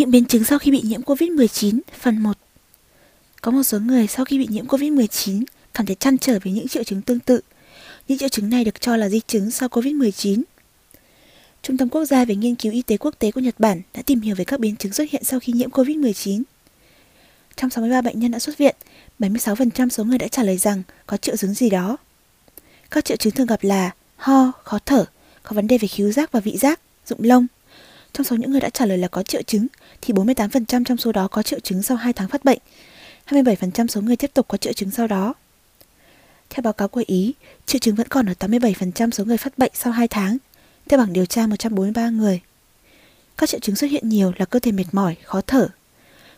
Những biến chứng sau khi bị nhiễm COVID-19 Phần 1 Có một số người sau khi bị nhiễm COVID-19 cảm thấy chăn trở với những triệu chứng tương tự. Những triệu chứng này được cho là di chứng sau COVID-19. Trung tâm Quốc gia về Nghiên cứu Y tế Quốc tế của Nhật Bản đã tìm hiểu về các biến chứng xuất hiện sau khi nhiễm COVID-19. Trong 63 bệnh nhân đã xuất viện, 76% số người đã trả lời rằng có triệu chứng gì đó. Các triệu chứng thường gặp là ho, khó thở, có vấn đề về khứu giác và vị giác, rụng lông. Trong số những người đã trả lời là có triệu chứng, thì 48% trong số đó có triệu chứng sau 2 tháng phát bệnh. 27% số người tiếp tục có triệu chứng sau đó. Theo báo cáo của Ý, triệu chứng vẫn còn ở 87% số người phát bệnh sau 2 tháng, theo bảng điều tra 143 người. Các triệu chứng xuất hiện nhiều là cơ thể mệt mỏi, khó thở.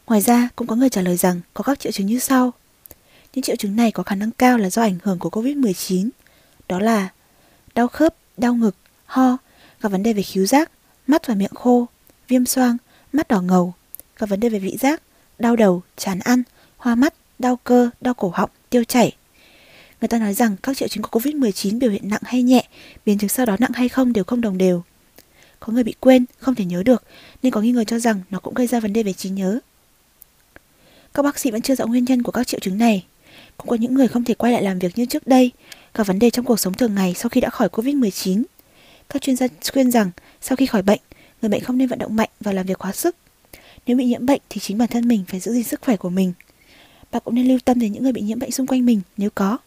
Ngoài ra, cũng có người trả lời rằng có các triệu chứng như sau. Những triệu chứng này có khả năng cao là do ảnh hưởng của COVID-19. Đó là đau khớp, đau ngực, ho, gặp vấn đề về khứu giác, mắt và miệng khô, viêm xoang, mắt đỏ ngầu, các vấn đề về vị giác, đau đầu, chán ăn, hoa mắt, đau cơ, đau cổ họng, tiêu chảy. Người ta nói rằng các triệu chứng của COVID-19 biểu hiện nặng hay nhẹ, biến chứng sau đó nặng hay không đều không đồng đều. Có người bị quên, không thể nhớ được, nên có nghi ngờ cho rằng nó cũng gây ra vấn đề về trí nhớ. Các bác sĩ vẫn chưa rõ nguyên nhân của các triệu chứng này. Cũng có những người không thể quay lại làm việc như trước đây, các vấn đề trong cuộc sống thường ngày sau khi đã khỏi COVID-19. Các chuyên gia khuyên rằng sau khi khỏi bệnh, người bệnh không nên vận động mạnh và làm việc quá sức. Nếu bị nhiễm bệnh thì chính bản thân mình phải giữ gìn sức khỏe của mình. Bạn cũng nên lưu tâm đến những người bị nhiễm bệnh xung quanh mình nếu có.